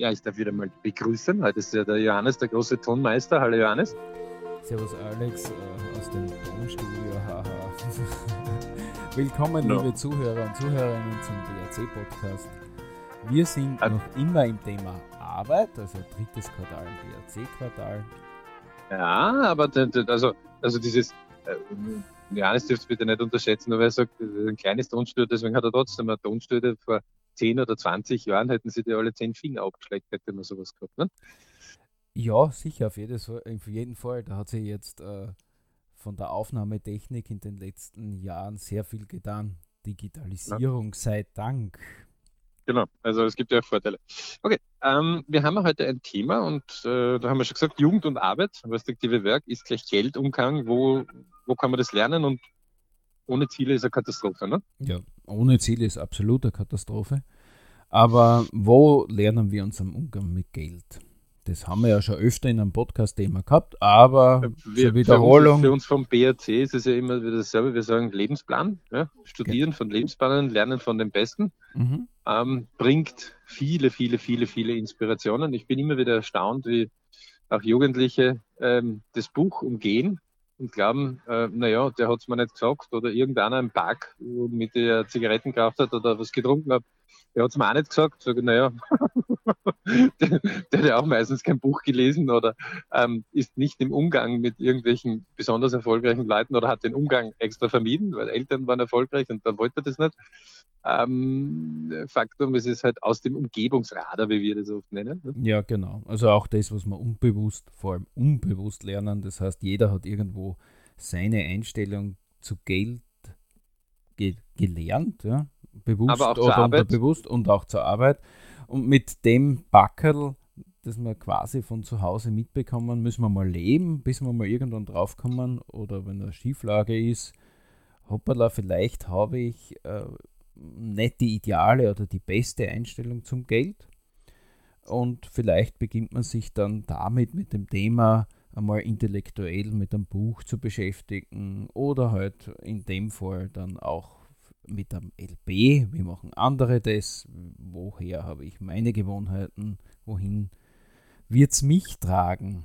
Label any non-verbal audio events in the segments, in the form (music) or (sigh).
Ja, ich darf wieder mal begrüßen. Heute ist ja der Johannes, der große Tonmeister. Hallo Johannes. Servus Alex äh, aus dem Tonstudio. Haha. (laughs) Willkommen, no. liebe Zuhörer und Zuhörerinnen zum BRC-Podcast. Wir sind also, noch immer im Thema Arbeit, also drittes Quartal im BRC-Quartal. Ja, aber also, also dieses, äh, Johannes dürft bitte nicht unterschätzen, aber er sagt, ein kleines Tonstudio, deswegen hat er trotzdem ein Tonstudio vor 10 oder 20 Jahren hätten sie dir alle 10 Finger abgeschleckt, hätte man sowas gehabt, ne? Ja, sicher, auf, jedes, auf jeden Fall. Da hat sich jetzt äh, von der Aufnahmetechnik in den letzten Jahren sehr viel getan. Digitalisierung ja. sei Dank. Genau, also es gibt ja Vorteile. Okay, ähm, wir haben heute ein Thema und äh, da haben wir schon gesagt, Jugend und Arbeit, respektive Werk, ist gleich Geldumgang. Wo, wo kann man das lernen und ohne Ziele ist eine Katastrophe, ne? Ja, ohne Ziele ist absolut eine Katastrophe. Aber wo lernen wir unseren Umgang mit Geld? Das haben wir ja schon öfter in einem Podcast-Thema gehabt, aber wir, Wiederholung. Für uns, für uns vom BRC ist es ja immer wieder dasselbe. Wir sagen Lebensplan, ja? studieren okay. von Lebensplanen, lernen von den Besten, mhm. ähm, bringt viele, viele, viele, viele Inspirationen. Ich bin immer wieder erstaunt, wie auch Jugendliche ähm, das Buch umgehen und glauben, äh, naja, der hat es mir nicht gesagt oder irgendeiner im Park, mit der Zigaretten gekauft hat oder was getrunken hat, der hat es mir auch nicht gesagt. Sage, naja, (laughs) der, der hat ja auch meistens kein Buch gelesen oder ähm, ist nicht im Umgang mit irgendwelchen besonders erfolgreichen Leuten oder hat den Umgang extra vermieden, weil Eltern waren erfolgreich und dann wollte er das nicht. Ähm, Faktum, es ist halt aus dem Umgebungsradar, wie wir das oft nennen. Ne? Ja, genau. Also auch das, was man unbewusst, vor allem unbewusst lernen. Das heißt, jeder hat irgendwo seine Einstellung zu Geld ge gelernt, ja? bewusst oder unterbewusst und auch zur Arbeit. Und mit dem Backerl, das wir quasi von zu Hause mitbekommen, müssen wir mal leben, bis wir mal irgendwann draufkommen oder wenn eine Schieflage ist, hoppala, vielleicht habe ich äh, nicht die ideale oder die beste Einstellung zum Geld. Und vielleicht beginnt man sich dann damit mit dem Thema einmal intellektuell mit einem Buch zu beschäftigen oder halt in dem Fall dann auch mit einem LB. Wie machen andere das? Woher habe ich meine Gewohnheiten? Wohin wird es mich tragen?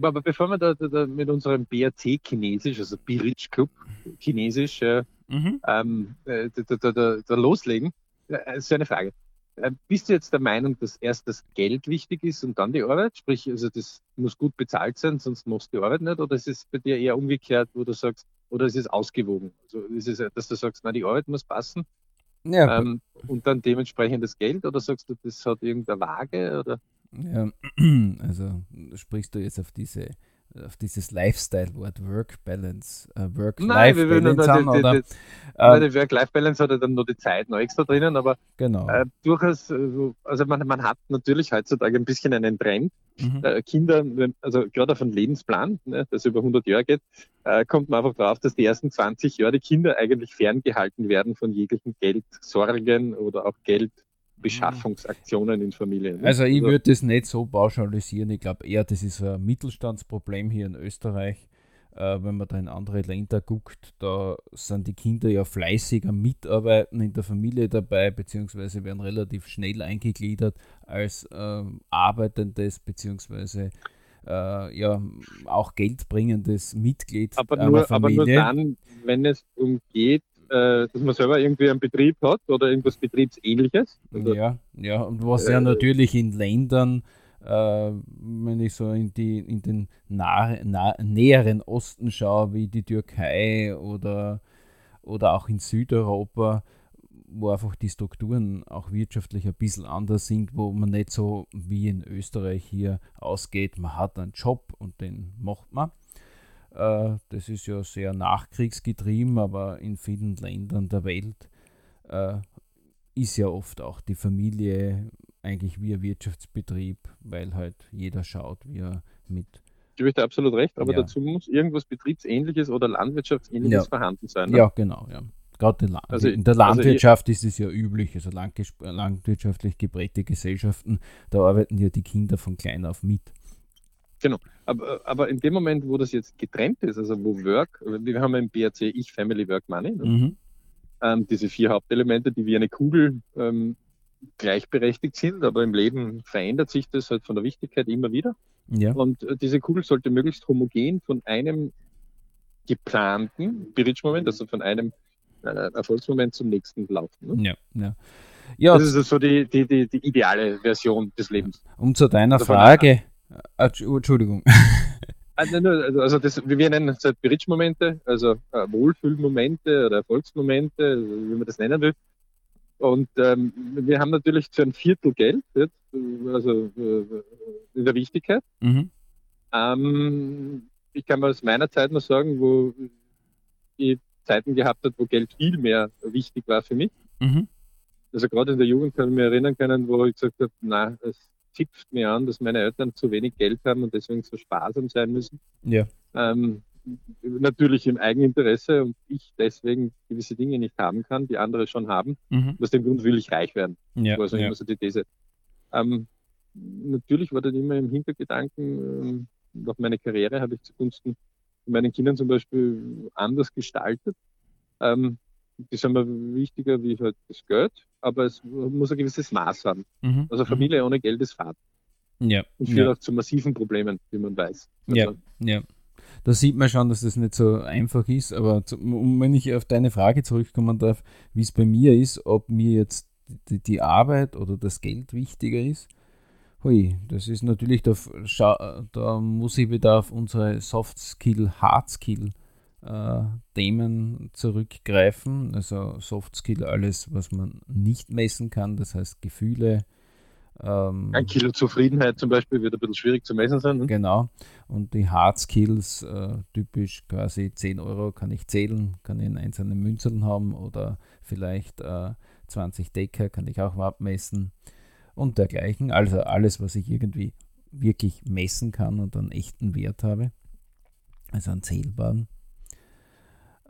Aber bevor wir da, da mit unserem BRC Chinesisch, also B-Rich Club Chinesisch, äh, mhm. ähm, äh, da, da, da, loslegen, äh, ist eine Frage. Äh, bist du jetzt der Meinung, dass erst das Geld wichtig ist und dann die Arbeit? Sprich, also das muss gut bezahlt sein, sonst machst du die Arbeit nicht? Oder ist es bei dir eher umgekehrt, wo du sagst, oder ist es ausgewogen? Also ist es, dass du sagst, na, die Arbeit muss passen ja. ähm, und dann dementsprechend das Geld? Oder sagst du, das hat irgendeine Waage? Oder? Ja, (clears throat) also sprichst du jetzt auf diese auf dieses Lifestyle-Wort Work-Balance, äh, Work-Life-Balance an, oder? Die, die, die Work-Life-Balance hat ja dann nur die Zeit noch extra drinnen, aber genau. äh, durchaus, äh, also man, man hat natürlich heutzutage ein bisschen einen Trend. Mhm. Äh, Kinder, also gerade auf einen Lebensplan, ne, das über 100 Jahre geht, äh, kommt man einfach drauf, dass die ersten 20 Jahre die Kinder eigentlich ferngehalten werden von jeglichen Geldsorgen oder auch Geld Beschaffungsaktionen in Familien. Also ich also, würde das nicht so pauschalisieren. Ich glaube eher, das ist ein Mittelstandsproblem hier in Österreich. Äh, wenn man da in andere Länder guckt, da sind die Kinder ja fleißiger mitarbeiten in der Familie dabei, beziehungsweise werden relativ schnell eingegliedert als äh, arbeitendes, beziehungsweise äh, ja auch geldbringendes Mitglied aber nur, Familie. Aber nur dann, wenn es umgeht, äh, dass man selber irgendwie einen Betrieb hat oder irgendwas Betriebsähnliches. Also, ja, ja, und was äh, ja natürlich in Ländern, äh, wenn ich so in, die, in den nah, nah, näheren Osten schaue, wie die Türkei oder, oder auch in Südeuropa, wo einfach die Strukturen auch wirtschaftlich ein bisschen anders sind, wo man nicht so wie in Österreich hier ausgeht, man hat einen Job und den macht man äh, das ist ja sehr nachkriegsgetrieben, aber in vielen Ländern der Welt äh, ist ja oft auch die Familie eigentlich wie ein Wirtschaftsbetrieb, weil halt jeder schaut, wie er mit. Ich habe absolut recht, aber ja. dazu muss irgendwas Betriebsähnliches oder Landwirtschaftsähnliches ja. vorhanden sein. Ne? Ja, genau, ja. Gerade Land also, in der also Landwirtschaft also ist es ja üblich, also landwirtschaftlich geprägte Gesellschaften, da arbeiten ja die Kinder von klein auf mit. Genau. Aber, aber in dem Moment, wo das jetzt getrennt ist, also wo Work, wir haben im BRC Ich, Family, Work, Money, ne? mhm. ähm, diese vier Hauptelemente, die wie eine Kugel ähm, gleichberechtigt sind, aber im Leben verändert sich das halt von der Wichtigkeit immer wieder. Ja. Und äh, diese Kugel sollte möglichst homogen von einem geplanten Bridge-Moment, also von einem äh, Erfolgsmoment zum nächsten laufen. Ne? Ja, ja. Ja, das ist so die, die, die, die ideale Version des Lebens. Um zu deiner also Frage, Entschuldigung. Also, also, also das, wir nennen es halt Bridge-Momente, also äh, Wohlfühlmomente oder Erfolgsmomente, wie man das nennen will. Und ähm, wir haben natürlich zu einem Viertel Geld, jetzt, also äh, in der Wichtigkeit. Mhm. Ähm, ich kann mal aus meiner Zeit noch sagen, wo ich Zeiten gehabt habe, wo Geld viel mehr wichtig war für mich. Mhm. Also gerade in der Jugend kann ich mich erinnern können, wo ich gesagt habe, na, es zipft mir an, dass meine Eltern zu wenig Geld haben und deswegen so sparsam sein müssen. Ja. Ähm, natürlich im Eigeninteresse und ich deswegen gewisse Dinge nicht haben kann, die andere schon haben. Mhm. Aus dem Grund will ich reich werden. Ja, also ja. immer so die These. Ähm, natürlich war dann immer im Hintergedanken, ähm, auch meine Karriere habe ich zugunsten meinen Kindern zum Beispiel anders gestaltet. Ähm, die sind mir wichtiger wie halt das Geld, aber es muss ein gewisses Maß haben. Mhm. Also Familie mhm. ohne Geld ist Fahrt. Ja. Und führt ja. auch zu massiven Problemen, wie man weiß. Also, ja, ja. Da sieht man schon, dass das nicht so einfach ist, aber zu, um, wenn ich auf deine Frage zurückkommen darf, wie es bei mir ist, ob mir jetzt die, die Arbeit oder das Geld wichtiger ist, Hui, das ist natürlich, da, da muss ich wieder auf unsere Soft Skill, Hard Skill äh, Themen zurückgreifen. Also Soft Skill, alles, was man nicht messen kann, das heißt Gefühle. Ähm, ein Kilo Zufriedenheit zum Beispiel wird ein bisschen schwierig zu messen sein. Ne? Genau. Und die Hard Skills, äh, typisch quasi 10 Euro kann ich zählen, kann ich in einzelnen Münzen haben oder vielleicht äh, 20 Decker kann ich auch abmessen und dergleichen. Also alles, was ich irgendwie wirklich messen kann und einen echten Wert habe. Also einen zählbaren.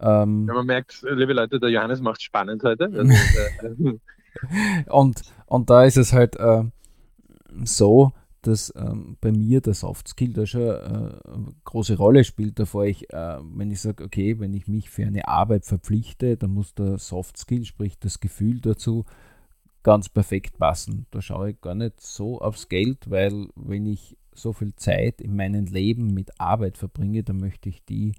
Ähm, ja, man merkt, liebe Leute, der Johannes macht spannend heute. (laughs) Also, äh, und, und da ist es halt äh, so, dass ähm, bei mir der Soft Skill da schon äh, eine große Rolle spielt, bevor ich, äh, wenn ich sage, okay, wenn ich mich für eine Arbeit verpflichte, dann muss der Soft Skill, sprich das Gefühl dazu, ganz perfekt passen. Da schaue ich gar nicht so aufs Geld, weil wenn ich so viel Zeit in meinem Leben mit Arbeit verbringe, dann möchte ich die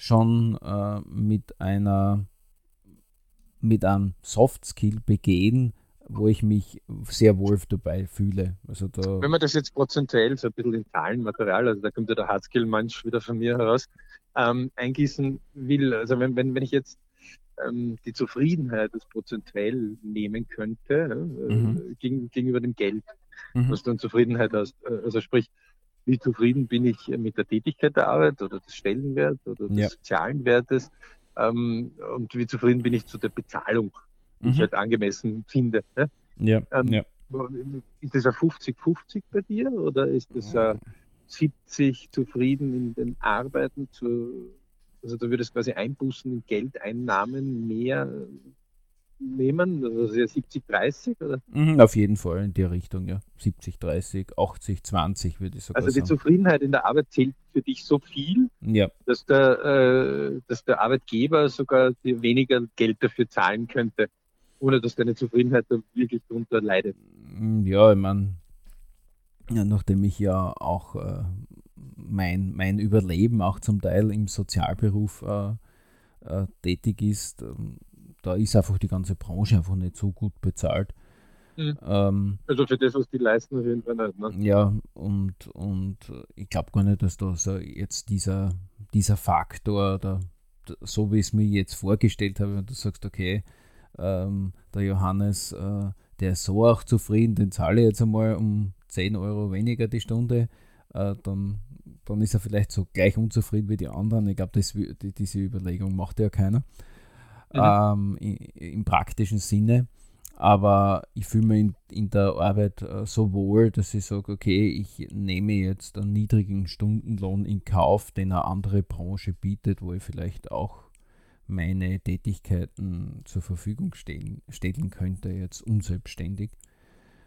schon äh, mit einer mit einem Soft Skill begehen, wo ich mich sehr wohl dabei fühle. Also da Wenn man das jetzt prozentuell, so ein bisschen in Zahlenmaterial, also da kommt ja der Hardskill-Mensch wieder von mir heraus, ähm, eingießen will, also wenn, wenn, wenn ich jetzt ähm, die Zufriedenheit das prozentuell nehmen könnte, ne, mhm. gegen, gegenüber dem Geld, mhm. was du an Zufriedenheit hast. Äh, also sprich, wie zufrieden bin ich mit der Tätigkeit der Arbeit oder des Stellenwerts oder des ja. sozialen Wertes ähm, und wie zufrieden bin ich zu der Bezahlung, die mhm. ich halt angemessen finde. Ne? Ja, ähm, ja. Ist das ein 50-50 bei dir oder ist das ein 70 zufrieden in den Arbeiten zu, also da würde es quasi Einbußen in Geldeinnahmen mehr nehmen, also 70, 30 oder? Mhm, auf jeden Fall in die Richtung, ja. 70, 30, 80, 20 würde ich sagen. Also die sagen. Zufriedenheit in der Arbeit zählt für dich so viel, ja. dass, der, äh, dass der Arbeitgeber sogar dir weniger Geld dafür zahlen könnte, ohne dass deine Zufriedenheit da wirklich darunter leidet. Mm, ja, ich meine, ja, nachdem ich ja auch äh, mein, mein Überleben auch zum Teil im Sozialberuf äh, äh, tätig ist, ähm, da ist einfach die ganze Branche einfach nicht so gut bezahlt. Mhm. Ähm, also für das, was die leisten, auf jeden Fall nicht. Ne? Ja, und, und ich glaube gar nicht, dass da so jetzt dieser, dieser Faktor, da, so wie ich es mir jetzt vorgestellt habe, wenn du sagst, okay, ähm, der Johannes, äh, der ist so auch zufrieden, den zahle ich jetzt einmal um 10 Euro weniger die Stunde, äh, dann, dann ist er vielleicht so gleich unzufrieden wie die anderen. Ich glaube, die, diese Überlegung macht ja keiner mhm. ähm, im praktischen Sinne. Aber ich fühle mich in, in, der Arbeit äh, so wohl, dass ich sage, okay, ich nehme jetzt einen niedrigen Stundenlohn in Kauf, den eine andere Branche bietet, wo ich vielleicht auch meine Tätigkeiten zur Verfügung stehen, stellen könnte, jetzt unselbstständig.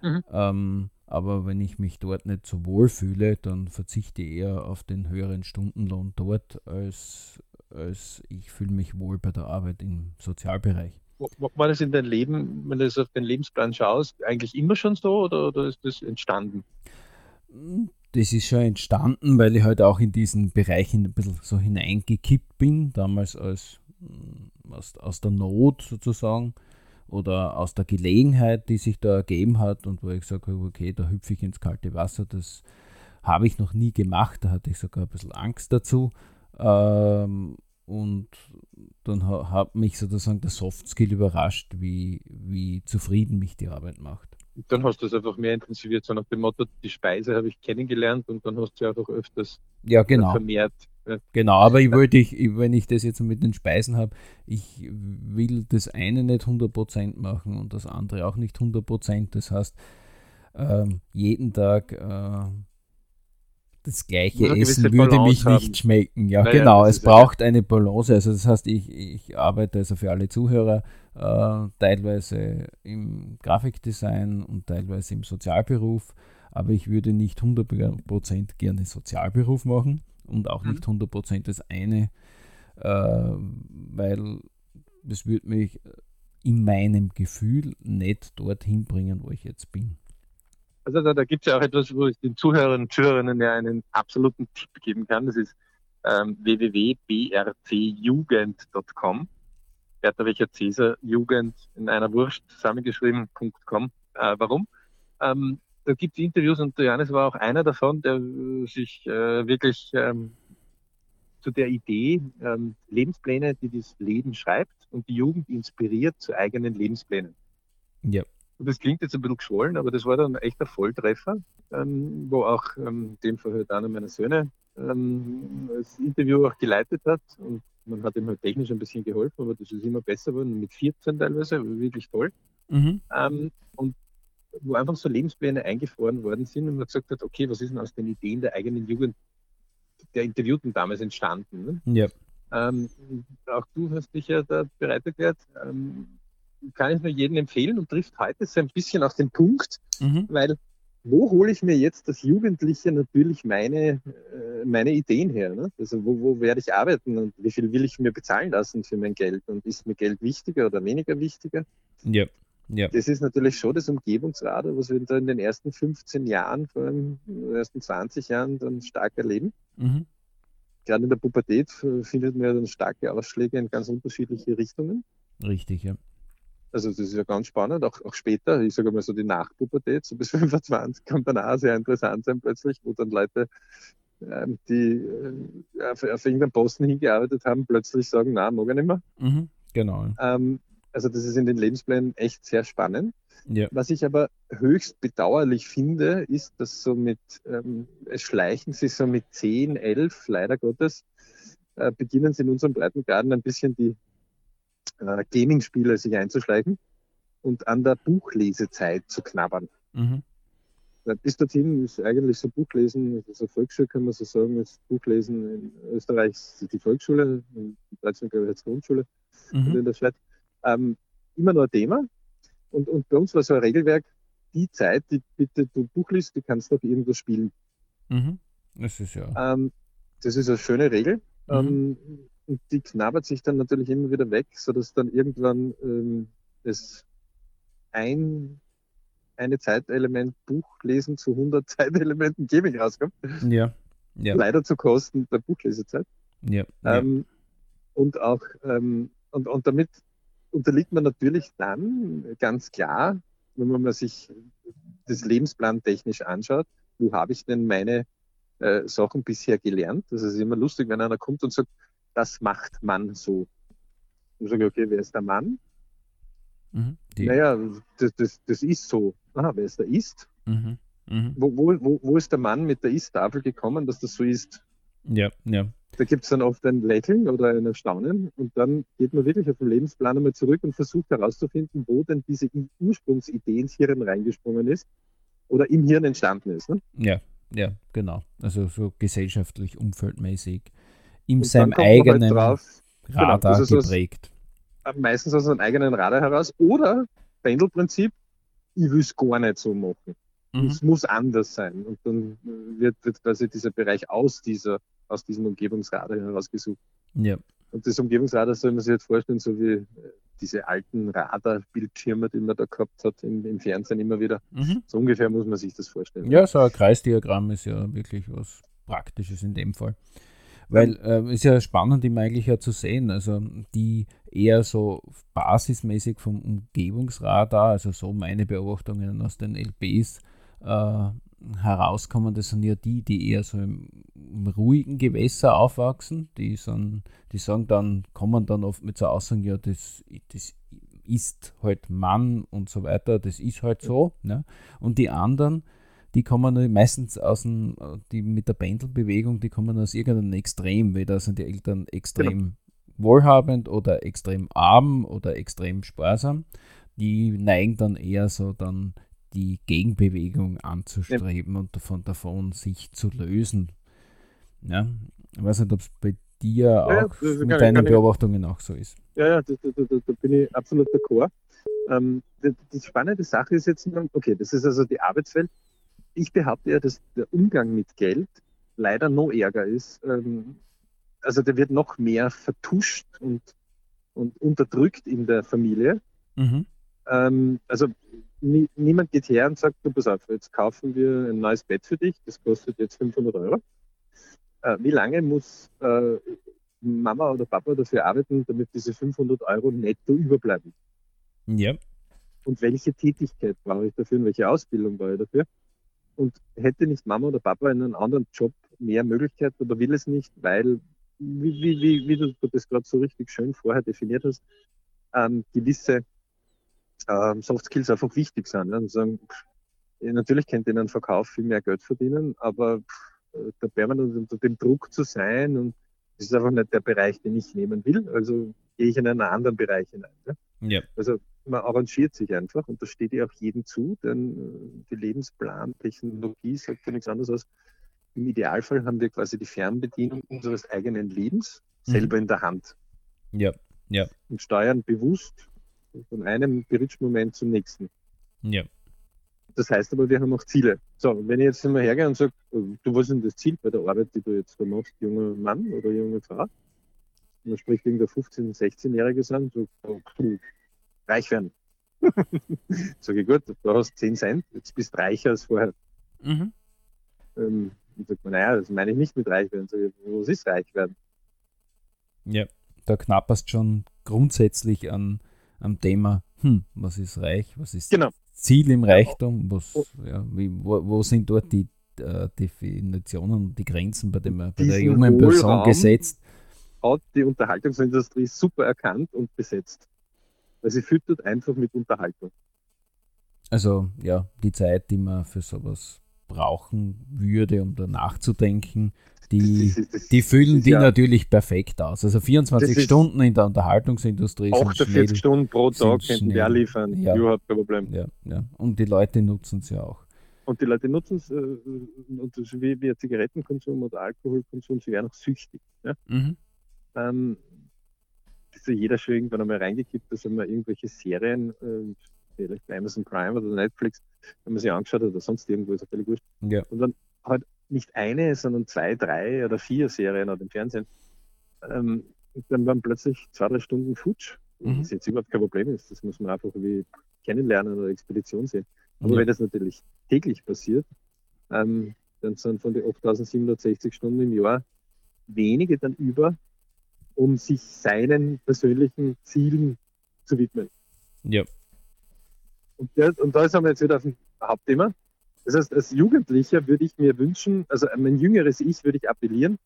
Mhm. Ähm, aber wenn ich mich dort nicht so wohl fühle, dann verzichte ich eher auf den höheren Stundenlohn dort, als, als ich fühle mich wohl bei der Arbeit im Sozialbereich. War das in deinem Leben, wenn du auf den Lebensplan schaust, eigentlich immer schon so oder, oder ist das entstanden? Das ist schon entstanden, weil ich halt auch in diesen Bereichen ein bisschen so hineingekippt bin, damals als mm, aus, aus der Not sozusagen oder aus der Gelegenheit, die sich da ergeben hat und wo ich gesagt habe, okay, da hüpfe ich ins kalte Wasser, das habe ich noch nie gemacht, da hatte ich sogar ein bisschen Angst dazu. Ähm, und dann hat mich sozusagen der Softskill überrascht, wie, wie zufrieden mich die Arbeit macht. Dann hast du es einfach mehr intensiviert, so nach dem Motto, die Speise habe ich kennengelernt und dann hast du ja auch öfters ja, genau. vermehrt. Genau, aber ich wollte, ich, wenn ich das jetzt mit den Speisen habe, ich will das eine nicht 100% machen und das andere auch nicht 100%. Das heißt, ähm, jeden Tag äh, das gleiche Essen würde mich haben. nicht schmecken. Ja, naja, genau. Es braucht eine Balance. Also das heißt, ich, ich arbeite also für alle Zuhörer äh, teilweise im Grafikdesign und teilweise im Sozialberuf. Aber ich würde nicht 100% gerne Sozialberuf machen und auch nicht 100% mhm. das eine, äh, weil das würde mich in meinem Gefühl nicht dorthin bringen, wo ich jetzt bin. Also da, da gibt es ja auch etwas, wo ich den Zuhörern und Zuhörerinnen ja einen absoluten Tipp geben kann. Das ist ähm, www.brcjugend.com. Bertha Welcher Cäsar Jugend in einer Wurst zusammengeschrieben.com. Äh, warum? Ähm, da gibt es Interviews und Johannes war auch einer davon, der sich äh, wirklich ähm, zu der Idee ähm, Lebenspläne, die das Leben schreibt und die Jugend inspiriert zu eigenen Lebensplänen. Ja. Und das klingt jetzt ein bisschen geschwollen, aber das war dann echt ein Volltreffer, ähm, wo auch ähm, dem Fall halt einer meiner Söhne ähm, das Interview auch geleitet hat. Und man hat ihm halt technisch ein bisschen geholfen, aber das ist immer besser geworden, mit 14 teilweise, wirklich toll. Mhm. Ähm, und wo einfach so Lebenspläne eingefroren worden sind und man gesagt hat, okay, was ist denn aus den Ideen der eigenen Jugend der Interviewten damals entstanden? Ne? Ja. Ähm, auch du hast dich ja da bereit erklärt. Ähm, kann ich nur jedem empfehlen und trifft heute so ein bisschen auf den Punkt, mhm. weil wo hole ich mir jetzt als Jugendliche natürlich meine, äh, meine Ideen her? Ne? Also wo, wo werde ich arbeiten und wie viel will ich mir bezahlen lassen für mein Geld? Und ist mir Geld wichtiger oder weniger wichtiger? Ja. Ja. Das ist natürlich schon das Umgebungsradar, was wir da in den ersten 15 Jahren, vor allem in den ersten 20 Jahren dann stark erleben. Mhm. Gerade in der Pubertät findet man ja dann starke Ausschläge in ganz unterschiedliche Richtungen. Richtig, ja. Also das ist ja ganz spannend, auch, auch später, ich sage mal so die Nachpubertät, so bis (laughs) 25 kann dann auch sehr interessant sein plötzlich, wo dann Leute, ähm, die äh, auf, auf irgendeinen Posten hingearbeitet haben, plötzlich sagen, na, mag ich nicht mehr. Mhm, genau. Ähm, also das ist in den Lebensplänen echt sehr spannend. Ja. Was ich aber höchst bedauerlich finde, ist, dass so mit, ähm, es schleichen sich so mit 10, 11, leider Gottes, äh, beginnen sie in unserem Breitengraden ein bisschen die äh, Gaming-Spiele sich einzuschleichen und an der Buchlesezeit zu knabbern. Mhm. Bis dorthin ist eigentlich so Buchlesen, also Volksschule kann man so sagen, ist Buchlesen in Österreich die Volksschule, in Deutschland glaube ich jetzt Grundschule mhm. in der Schweiz, ähm, immer noch ein Thema. Und, und bei uns war so ein Regelwerk, die Zeit, die bitte du Buch liest, die kannst du auch irgendwo spielen. Mhm. Das ist ja. Ähm, das ist eine schöne Regel. Mhm. Ähm, und die knabbert sich dann natürlich immer wieder weg, sodass dann irgendwann ähm, das ein, eine Zeitelement Buchlesen zu 100 (laughs) Zeitelementen Gaming rauskommt. Ja. ja. Leider zu Kosten der Buchlesezeit. Ja. Ähm, ja. Und auch, ähm, und, und damit unterliegt man natürlich dann ganz klar, wenn man sich das Lebensplan technisch anschaut, wo habe ich denn meine äh, Sachen bisher gelernt? Das ist immer lustig, wenn einer kommt und sagt, das macht man so. Und sage ich, okay, wer ist der Mann? Mhm, naja, das, das, das ist so. Aha, wer ist der Ist? Mhm, mh. wo, wo, wo ist der Mann mit der Ist-Tafel gekommen, dass das so ist? Ja, ja. Da gibt es dann oft ein Lächeln oder ein Erstaunen und dann geht man wirklich auf den Lebensplan einmal zurück und versucht herauszufinden, wo denn diese Ursprungsidee ins Hirn reingesprungen ist oder im Hirn entstanden ist. Ne? Ja, ja, genau. Also so gesellschaftlich, umfeldmäßig in seinem halt eigenen halt drauf, Radar genau, geprägt. Aus, meistens aus einem eigenen Radar heraus oder Pendelprinzip, ich will es gar nicht so machen. Mhm. Es muss anders sein. Und dann wird, wird quasi dieser Bereich aus dieser, aus diesem Umgebungsradar herausgesucht. Ja. Und das Umgebungsradar soll man sich jetzt vorstellen, so wie diese alten Radarbildschirme, die man da gehabt hat im, im Fernsehen immer wieder. Mhm. So ungefähr muss man sich das vorstellen. Ja, so ein Kreisdiagramm ist ja wirklich was Praktisches in dem Fall. Weil äh, ist ja spannend, immer eigentlich ja zu sehen. Also die eher so basismäßig vom Umgebungsradar, also so meine Beobachtungen aus den LPs äh, herauskommen, das sind ja die, die eher so im, im, ruhigen Gewässer aufwachsen. Die, sind, die sagen dann, kommen dann oft mit so Aussagen, ja, das, das ist halt Mann und so weiter, das ist halt so. Ne? Und die anderen, die kommen meistens aus dem, die mit der Pendelbewegung, die kommen aus irgendeinem Extrem, weder sind die Eltern extrem genau. wohlhabend oder extrem arm oder extrem sparsam. Die neigen dann eher so dann die Gegenbewegung anzustreben ja. und davon, davon sich zu lösen. Ja, ich weiß nicht, ob es bei dir ja, auch mit deinen Beobachtungen auch so ist. Ja, ja, da, da, da, da bin ich absolut d'accord. Ähm, die, die, spannende Sache ist jetzt, okay, das ist also die Arbeitswelt. Ich behaupte ja, dass der Umgang mit Geld leider noch ärger ist. Ähm, also der wird noch mehr vertuscht und, und unterdrückt in der Familie. Mhm. Ähm, also nie, niemand geht her und sagt, du pass auf, jetzt kaufen wir ein neues Bett für dich, das kostet jetzt 500 Euro. Äh, wie lange muss äh, Mama oder Papa dafür arbeiten, damit diese 500 Euro netto überbleiben? Ja. Und welche Tätigkeit brauche ich dafür und welche Ausbildung brauche ich dafür? Und hätte nicht Mama oder Papa in einem anderen Job mehr Möglichkeiten oder will es nicht, weil, wie, wie, wie, wie du das gerade so richtig schön vorher definiert hast, ähm, gewisse ähm, Soft Skills einfach wichtig sind. Ne? Und sagen, natürlich könnte in einem Verkauf viel mehr Geld verdienen, aber äh, da permanent unter dem Druck zu sein und das ist einfach nicht der Bereich, den ich nehmen will. Also gehe ich in einen anderen Bereich hinein. Ne? Ja. Also man arrangiert sich einfach und das steht ja auch jedem zu, denn äh, die Lebensplan, Technologie sagt ja nichts anderes als, im Idealfall haben wir quasi die Fernbedienung unseres eigenen Lebens selber mhm. in der Hand. Ja, ja. Und steuern bewusst von einem Bridge-Moment zum nächsten. Ja. Das heißt aber, wir haben auch Ziele. So, wenn ich jetzt mal hergehe und sage, du, was ist denn das Ziel bei der Arbeit, die du jetzt da machst, junger Mann oder junge Frau? Und dann spricht irgendein 15-, 16-Jährige an, so, oh, reich werden. (laughs) Sage ich, gut, du hast 10 Cent, jetzt bist du reicher als vorher. Mhm. Ähm, und sagt man, naja, das meine ich nicht mit reich werden. Sag ich, was ist reich werden? Ja, da knapperst schon grundsätzlich an am Thema, hm, was ist reich, was ist genau. Ziel im Reichtum, was, ja, wie, wo, wo, sind dort die äh, Definitionen und die Grenzen bei, dem, bei der jungen Person gesetzt? Hat die Unterhaltungsindustrie super erkannt und besetzt. Weil sie füttert einfach mit Unterhaltung. Also ja, die Zeit, die man für sowas brauchen würde, um da nachzudenken, die, das das die füllen die ja, natürlich perfekt aus. Also 24 Stunden in der Unterhaltungsindustrie 48 Stunden pro Tag könnten wir liefern. Ja. Überhaupt kein Problem. Ja, ja. Und die Leute nutzen es ja auch. Und die Leute nutzen es, äh, und das wie, wie Zigarettenkonsum oder Alkoholkonsum, sie werden auch süchtig. Ja? Mhm. Ähm, ist ja jeder schon irgendwann einmal reingekippt, dass man irgendwelche Serien, äh, vielleicht bei Amazon Prime oder Netflix, wenn man sie angeschaut hat oder sonst irgendwo, ist ja völlig wurscht. Ja. Und dann halt nicht eine, sondern zwei, drei oder vier Serien oder im Fernsehen. Ähm, dann waren plötzlich zwei, drei Stunden futsch. Mhm. Was jetzt überhaupt kein Problem ist. Das muss man einfach wie kennenlernen oder Expedition sehen. Aber ja. wenn das natürlich täglich passiert, ähm, dann sind von den 8760 Stunden im Jahr wenige dann über, um sich seinen persönlichen Zielen zu widmen. Ja. Und, der, und da sind wir jetzt wieder auf dem Hauptthema. Das heißt, als Jugendlicher würde ich mir wünschen, also mein jüngeres Ich würde ich appellieren,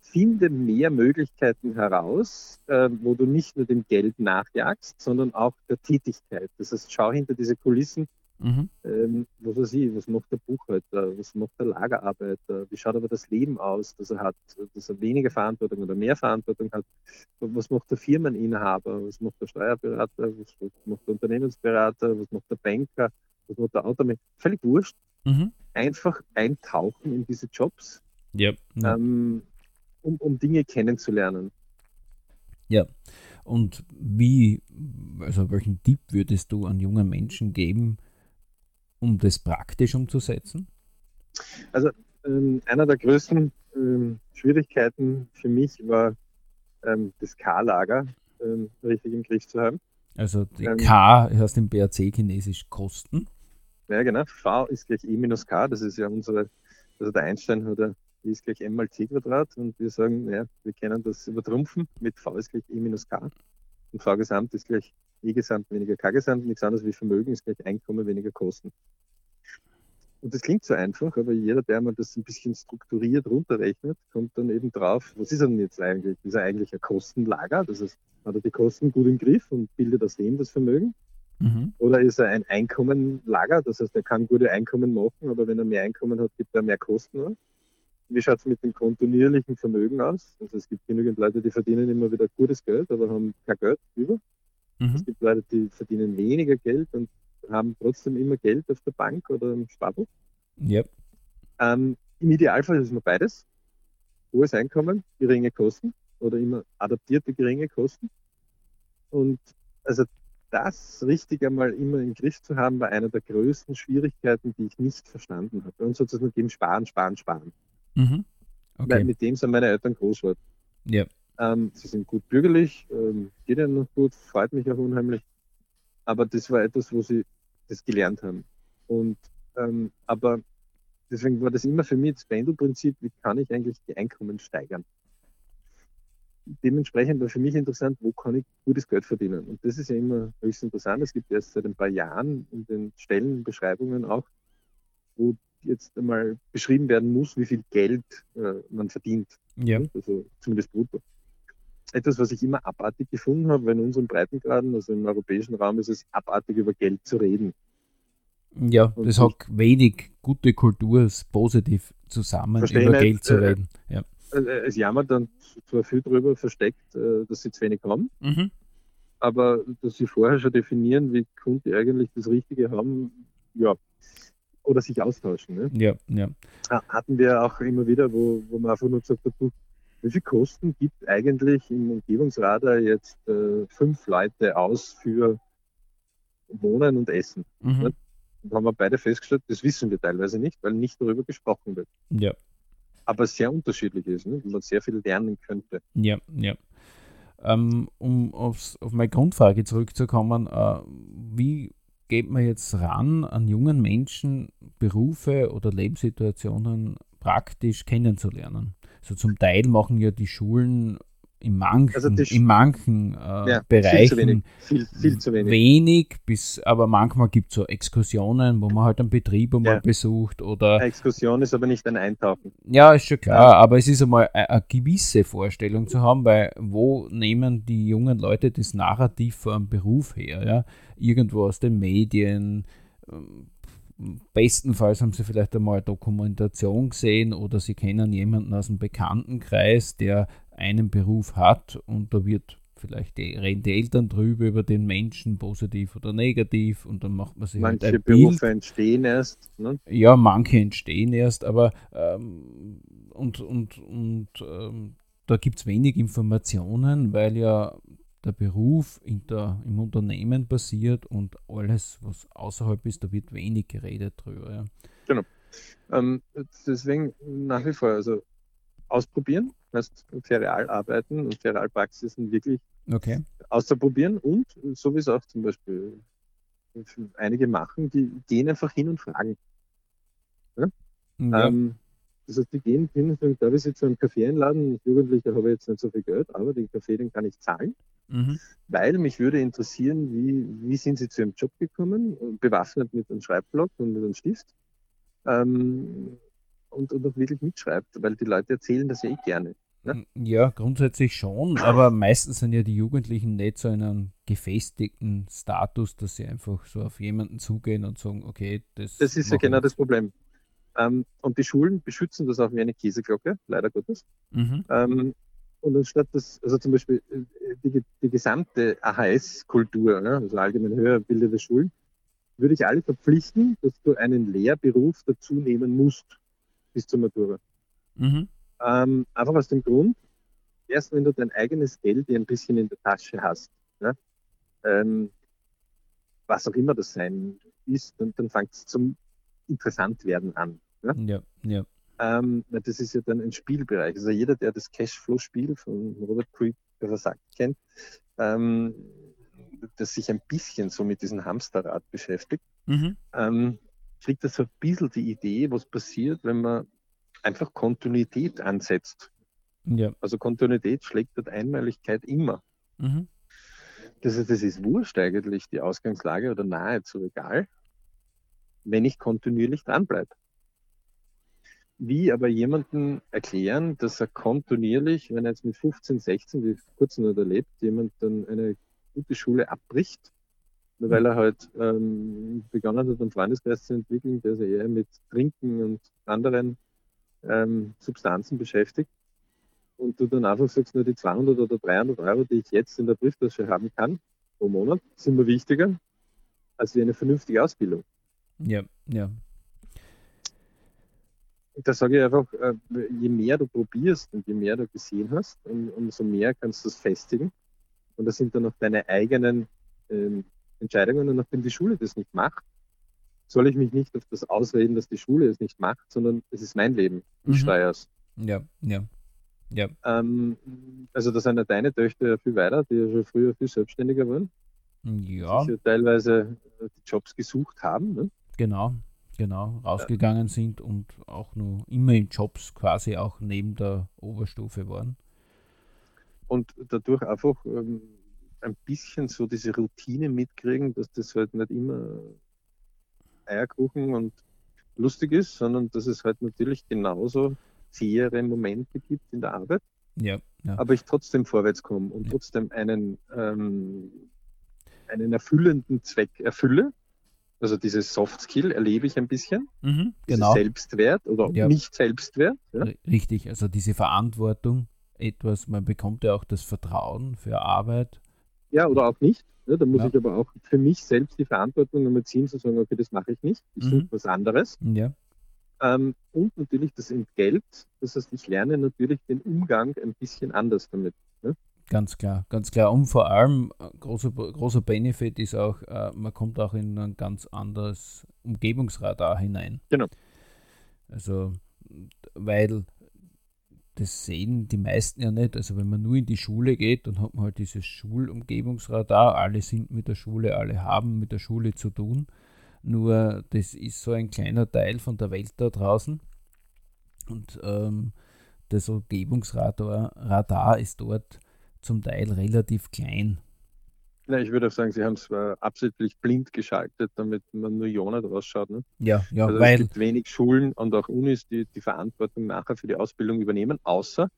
finde mehr Möglichkeiten heraus, äh, wo du nicht nur dem Geld nachjagst, sondern auch der Tätigkeit. Das heißt, schau hinter diese Kulissen, mhm. ähm, was weiß ich, was macht der Buchhalter, was macht der Lagerarbeiter, wie schaut aber das Leben aus, dass er hat, dass er weniger Verantwortung oder mehr Verantwortung hat, was macht der Firmeninhaber, was macht der Steuerberater, was macht der Unternehmensberater, was macht der Banker, das war der Auto, völlig wurscht. Mhm. Einfach eintauchen in diese Jobs, ja. ähm, um, um Dinge kennenzulernen. Ja. Und wie, also welchen Tipp würdest du an jungen Menschen geben, um das praktisch umzusetzen? Also ähm, einer der größten ähm, Schwierigkeiten für mich war ähm, das K-Lager. ähm, richtig im Griff zu haben. Also die ähm, K heißt im BRC chinesisch Kosten. Ja, genau. V ist gleich E minus K. Das ist ja unsere, also der Einstein hat ja, E ist gleich M mal C Quadrat und wir sagen, ja, wir können das übertrumpfen mit V ist gleich E minus K. Und V Gesamt ist gleich E Gesamt weniger K Gesamt. Nichts anderes wie Vermögen ist gleich Einkommen weniger Kosten. Und das klingt so einfach, aber jeder, der mal das ein bisschen strukturiert runterrechnet, kommt dann eben drauf, was ist denn jetzt eigentlich? Ist er eigentlich ein Kostenlager? Das heißt, hat er die Kosten gut im Griff und bildet aus dem das Vermögen? Mhm. Oder ist er ein Einkommenlager? Das heißt, er kann gute Einkommen machen, aber wenn er mehr Einkommen hat, gibt er mehr Kosten an. Wie schaut es mit dem kontinuierlichen Vermögen aus? Also es gibt genügend Leute, die verdienen immer wieder gutes Geld, aber haben kein Geld über. Mhm. Es gibt Leute, die verdienen weniger Geld und haben trotzdem immer Geld auf der Bank oder im Sparbuch. Yep. Ähm, Im Idealfall ist es immer beides. Hohes Einkommen, geringe Kosten oder immer adaptierte geringe Kosten. Und also das richtig einmal immer im Griff zu haben, war einer der größten Schwierigkeiten, die ich nicht verstanden habe. Und sozusagen dem Sparen, Sparen, Sparen. Mhm. Okay. Weil mit dem sind meine Eltern groß geworden. Ja. Ähm, sie sind gut bürgerlich, ähm, geht ihnen noch gut, freut mich auch unheimlich. Aber das war etwas, wo sie das gelernt haben. Und ähm, aber deswegen war das immer für mich das Pendelprinzip, wie kann ich eigentlich die Einkommen steigern? dementsprechend war für mich interessant, wo kann ich gutes Geld verdienen. Und das ist ja immer höchst interessant. Es gibt erst seit ein paar Jahren in den Stellenbeschreibungen auch, wo jetzt einmal beschrieben werden muss, wie viel Geld äh, man verdient. Ja. Also zumindest brutto. Etwas, was ich immer abartig gefunden habe, weil in unseren Breitengraden, also im europäischen Raum, ist es abartig, über Geld zu reden. Ja, Und das hat wenig gute Kultur, positiv zusammen über Geld zu äh, reden. Ja. Äh, es jammert dann zwar viel drüber versteckt, äh, dass sie zu wenig haben, mhm. aber dass sie vorher schon definieren, wie Kunden eigentlich das Richtige haben, ja, oder sich austauschen. Ne? Ja, ja. Hatten wir auch immer wieder, wo, wo man einfach nur gesagt hat, wie viel Kosten gibt eigentlich im Umgebungsradar jetzt äh, fünf Leute aus für Wohnen und Essen? Mhm. Ne? Da haben wir beide festgestellt, das wissen wir teilweise nicht, weil nicht darüber gesprochen wird. Ja aber sehr unterschiedlich ist, ne? wo man sehr viel lernen könnte. Ja, ja. Ähm, um aufs, auf meine Grundfrage zurückzukommen, äh, wie geht man jetzt ran, an jungen Menschen Berufe oder Lebenssituationen praktisch kennenzulernen? Also zum Teil machen ja die Schulen in manchen, also in manchen äh, ja, Bereichen viel, wenig. Viel, viel zu wenig. wenig. bis, aber manchmal gibt es so Exkursionen, wo man halt einen Betrieb einmal ja. besucht oder. Eine Exkursion ist aber nicht ein Eintauchen. Ja, ist schon klar, ja. aber es ist einmal eine, eine, gewisse Vorstellung zu haben, weil wo nehmen die jungen Leute das Narrativ einen Beruf her? Ja? Irgendwo aus den Medien. Ähm, bestenfalls haben sie vielleicht einmal eine Dokumentation gesehen oder sie kennen jemanden aus dem Bekanntenkreis, der einen Beruf hat und da wird vielleicht die, reden die Eltern drüber über den Menschen, positiv oder negativ, und dann macht man sich manche halt ein Berufe Bild. entstehen erst. Ne? Ja, manche entstehen erst, aber ähm, und, und, und ähm, da gibt es wenig Informationen, weil ja der Beruf der, im Unternehmen passiert und alles, was außerhalb ist, da wird wenig geredet drüber. Ja. Genau. Ähm, deswegen nach wie vor, also ausprobieren, heißt Ferial arbeiten und Ferialpraxisen wirklich okay. auszuprobieren und so wie es auch zum Beispiel einige machen, die gehen einfach hin und fragen. Ja? Ja. Ähm, das heißt, die gehen hin und sagen, darf ich jetzt zu einem Kaffee einladen? Als Jugendlicher habe ich jetzt nicht so viel Geld, aber den Kaffee, den kann ich zahlen. Mhm. Weil mich würde interessieren, wie, wie sind Sie zu Ihrem Job gekommen, bewaffnet mit einem Schreibblock und mit einem Stift. Ähm, und, und auch wirklich mitschreibt, weil die Leute erzählen das ja eh gerne. Ne? Ja, grundsätzlich schon, aber meistens sind ja die Jugendlichen nicht so in einem gefestigten Status, dass sie einfach so auf jemanden zugehen und sagen, okay, das. Das ist ja genau das Problem. Ähm, und die Schulen beschützen das auch wie eine Käseglocke, leider Gottes. Mhm. Ähm, und anstatt das, also zum Beispiel äh, die, die gesamte AHS-Kultur, ne, also allgemein höher bildende Schulen, würde ich alle verpflichten, dass du einen Lehrberuf dazu nehmen musst bis zur Matura. Mhm. Ähm, einfach aus dem Grund, erst wenn du dein eigenes Geld ein bisschen in der Tasche hast, ne, ähm, was auch immer das sein ist, dann, dann fängt es zum interessant werden an. Ne? Ja, ja. Ähm, das ist ja dann ein Spielbereich. Also jeder, der das Cashflow-Spiel von Robert Dr. Versack kennt, ähm, das sich ein bisschen so mit diesem Hamsterrad beschäftigt, mhm. ähm, kriegt das so ein bisschen die Idee, was passiert, wenn man einfach Kontinuität ansetzt. Ja. Also Kontinuität schlägt dort Einmaligkeit immer. Mhm. Das, ist, das ist wurscht eigentlich, die Ausgangslage oder nahezu egal, wenn ich kontinuierlich dranbleibe. Wie aber jemanden erklären, dass er kontinuierlich, wenn er jetzt mit 15, 16, wie kurz noch erlebt, jemand dann eine gute Schule abbricht, nur weil er halt ähm, begonnen hat, einen Freundeskreis zu entwickeln, der sich eher mit Trinken und anderen ähm, Substanzen beschäftigt. Und du dann einfach sagst, nur die 200 oder 300 Euro, die ich jetzt in der Brieftasche haben kann, pro Monat, sind mir wichtiger als wie eine vernünftige Ausbildung. Ja, ja. Da sage ich einfach, äh, je mehr du probierst und je mehr du gesehen hast, umso mehr kannst du es festigen. Und das sind dann auch deine eigenen ähm, Entscheidungen. Und nachdem die Schule das nicht macht, soll ich mich nicht auf das ausreden, dass die Schule es nicht macht, sondern es ist mein Leben. Ich mhm. steuere es. Ja, ja. Ja. Ähm, also da sind ja deine Töchter ja viel weiter, die ja schon früher viel selbstständiger waren. Ja. Die ja teilweise die Jobs gesucht haben. Ne? Genau, genau, rausgegangen ja. sind und auch nur immer in Jobs quasi auch neben der Oberstufe waren. Und dadurch einfach ähm, ein bisschen so diese Routine mitkriegen, dass das halt nicht immer Eierkuchen und lustig ist, sondern dass es halt natürlich genauso zähere Momente gibt in der Arbeit. Ja, ja. Aber ich trotzdem vorwärts komme und ja. trotzdem einen, ähm, einen erfüllenden Zweck erfülle. Also dieses Soft Skill erlebe ich ein bisschen. Mhm, genau. Selbstwert oder ja. nicht Selbstwert. Richtig, also diese Verantwortung, etwas, man bekommt ja auch das Vertrauen für Arbeit. Ja, oder auch nicht. Ja, da muss ja. ich aber auch für mich selbst die Verantwortung einmal ziehen, zu sagen, okay, das mache ich nicht, ich mhm. suche was anderes. Ja. Ähm, und natürlich das Entgelt, das heißt, ich lerne natürlich den Umgang ein bisschen anders damit. Ne? Ganz klar, ganz klar. Und vor allem, äh, großer, großer Benefit ist auch, äh, man kommt auch in ein ganz anderes Umgebungsradar hinein. Genau. Also, weil das sehen die meisten ja nicht. Also wenn man nur in die Schule geht, dann hat man halt dieses Schulumgebungsradar. Alle sind mit der Schule, alle haben mit der Schule zu tun. Nur das ist so ein kleiner Teil von der Welt da draußen. Und ähm, das Umgebungsradar Radar ist dort zum Teil relativ klein. Ja, ich würde auch sagen, sie haben es äh, absichtlich blind geschaltet, damit man nur Jona draus schaut. Ne? Ja, ja, also weil. Es gibt wenig Schulen und auch Unis, die die Verantwortung nachher für die Ausbildung übernehmen, außer,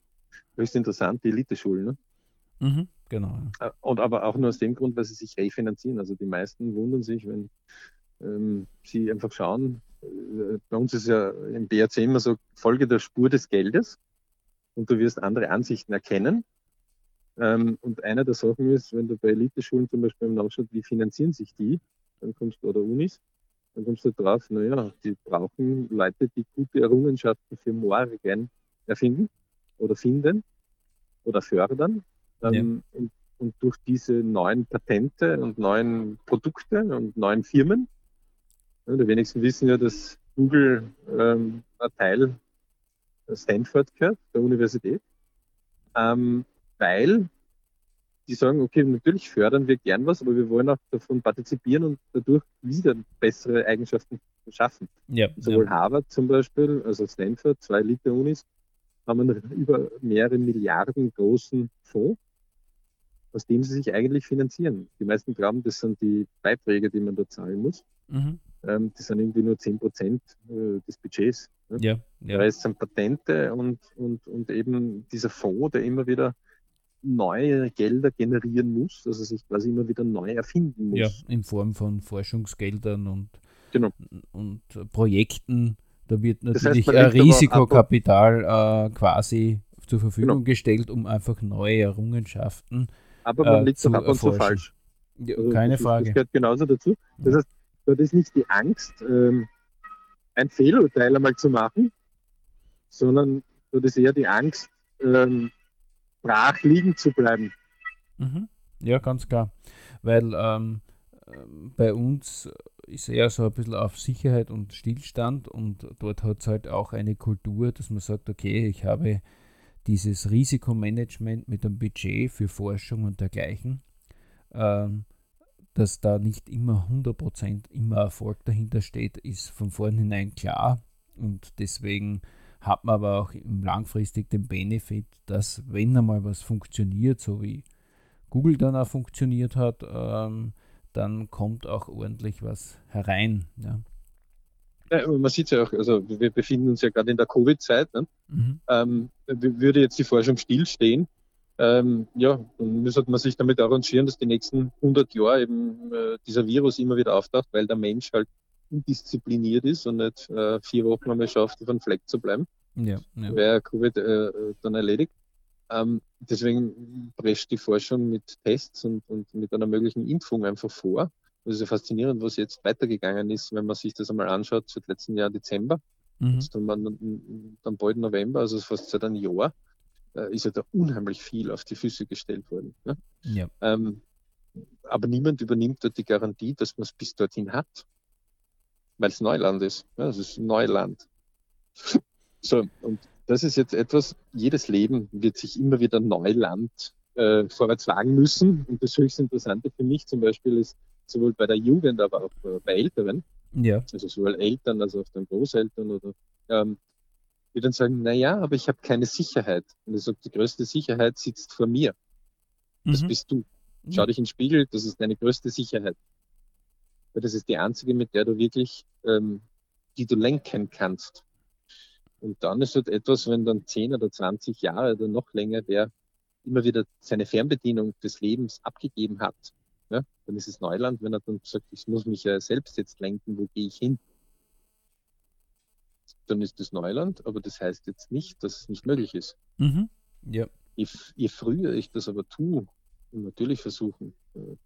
höchst interessant, die Elite-Schulen. Ne? Mhm, genau. Äh, und aber auch nur aus dem Grund, weil sie sich refinanzieren. Also die meisten wundern sich, wenn ähm, sie einfach schauen, äh, bei uns ist ja im BRC immer so, folge der Spur des Geldes und du wirst andere Ansichten erkennen. Ähm, und einer der Sachen ist, wenn du bei Elite-Schulen zum Beispiel nachschaut, wie finanzieren sich die, dann kommst du, oder Unis, dann kommst du drauf, naja, die brauchen Leute, die gute Errungenschaften für morgen erfinden oder finden oder fördern. Ähm, ja. und, und durch diese neuen Patente und neuen Produkte und neuen Firmen ja, die wenigsten wissen ja, dass Google ähm, ein Teil Stanford gehört, der Universität, ähm, weil die sagen, okay, natürlich fördern wir gern was, aber wir wollen auch davon partizipieren und dadurch wieder bessere Eigenschaften schaffen. Ja, Sowohl ja. Harvard zum Beispiel, also Stanford, zwei Elite-Unis, haben einen über mehrere Milliarden großen Fonds, aus dem sie sich eigentlich finanzieren. Die meisten glauben, das sind die Beiträge, die man da zahlen muss. Mhm ähm, das sind irgendwie nur 10 Prozent äh, des Budgets. Ne? Ja, ja. Da sind Patente und, und, und eben dieser Fonds, der immer wieder neue Gelder generieren muss, also sich quasi immer wieder neu erfinden muss. Ja, in Form von Forschungsgeldern und, genau. und Projekten. Da wird natürlich das heißt, Risikokapital äh, quasi zur Verfügung genau. gestellt, um einfach neue Errungenschaften aber man äh, liegt doch ab und zu falsch. Ja, also keine das, Frage. Das gehört genauso dazu. Das heißt, dort ist nicht die Angst, ähm, ein Fehlurteil einmal zu machen, sondern dort ist eher die Angst, ähm, brach liegen zu bleiben. Mhm. Ja, ganz klar. Weil ähm, bei uns ist eher so ein bisschen auf Sicherheit und Stillstand und dort hat es halt auch eine Kultur, dass man sagt, okay, ich habe dieses Risikomanagement mit dem Budget für Forschung und dergleichen, ähm, dass da nicht immer 100% immer Erfolg dahinter steht, ist von vornherein klar. Und deswegen hat man aber auch langfristig den Benefit, dass wenn einmal was funktioniert, so wie Google dann auch funktioniert hat, ähm, dann kommt auch ordentlich was herein. Ja. Ja, man sieht es ja auch, also wir befinden uns ja gerade in der Covid-Zeit. Ne? Mhm. Ähm, würde jetzt die Forschung stillstehen, ähm, ja, dann müsste man sich damit arrangieren, dass die nächsten 100 Jahre eben äh, dieser Virus immer wieder auftaucht, weil der Mensch halt undiszipliniert ist und nicht äh, vier Wochen einmal schafft, auf einem Fleck zu bleiben. Ja, ja. Wäre Covid äh, dann erledigt. Ähm, deswegen prescht die Forschung mit Tests und, und mit einer möglichen Impfung einfach vor. Das ist ja faszinierend, was jetzt weitergegangen ist, wenn man sich das einmal anschaut, seit letzten Jahr Dezember. Mhm. Jetzt wir dann bald November, also fast seit einem Jahr, äh, ist ja da unheimlich viel auf die Füße gestellt worden. Ne? Ja. Ähm, aber niemand übernimmt dort die Garantie, dass man es bis dorthin hat, weil es Neuland ist. Ja, es ist Neuland. (laughs) so, und das ist jetzt etwas, jedes Leben wird sich immer wieder Neuland äh, vorwärts wagen müssen. Und das höchst Interessante für mich zum Beispiel ist, sowohl bei der Jugend, aber auch äh, bei Älteren, ja. also sowohl Eltern als auch dann Großeltern oder ähm, die dann sagen, na ja, aber ich habe keine Sicherheit. Und er sagt, die größte Sicherheit sitzt vor mir. Das mhm. bist du. Schau dich in den Spiegel, das ist deine größte Sicherheit. Weil das ist die einzige, mit der du wirklich, ähm, die du lenken kannst. Und dann ist halt etwas, wenn dann 10 oder 20 Jahre oder noch länger der immer wieder seine Fernbedienung des Lebens abgegeben hat, ja, dann ist es Neuland, wenn er dann sagt, ich muss mich ja selbst jetzt lenken, wo gehe ich hin? Dann ist es Neuland, aber das heißt jetzt nicht, dass es nicht möglich ist. Mhm. Ja. Je, je, früher ich das aber tue, und natürlich versuchen, äh,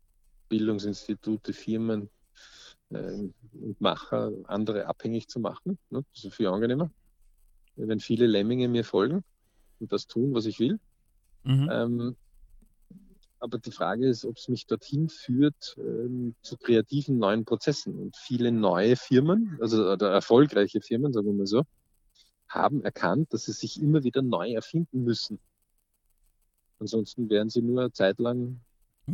Bildungsinstitute, Firmen und Macher andere abhängig zu machen, ne, das ist viel angenehmer. Wenn viele Lemminge mir folgen und das tun, was ich will, mhm. ähm, aber die Frage ist, ob es mich dorthin führt ähm, zu kreativen neuen Prozessen. Und viele neue Firmen, also oder erfolgreiche Firmen, sagen wir mal so, haben erkannt, dass sie sich immer wieder neu erfinden müssen. Ansonsten werden sie nur eine Zeit lang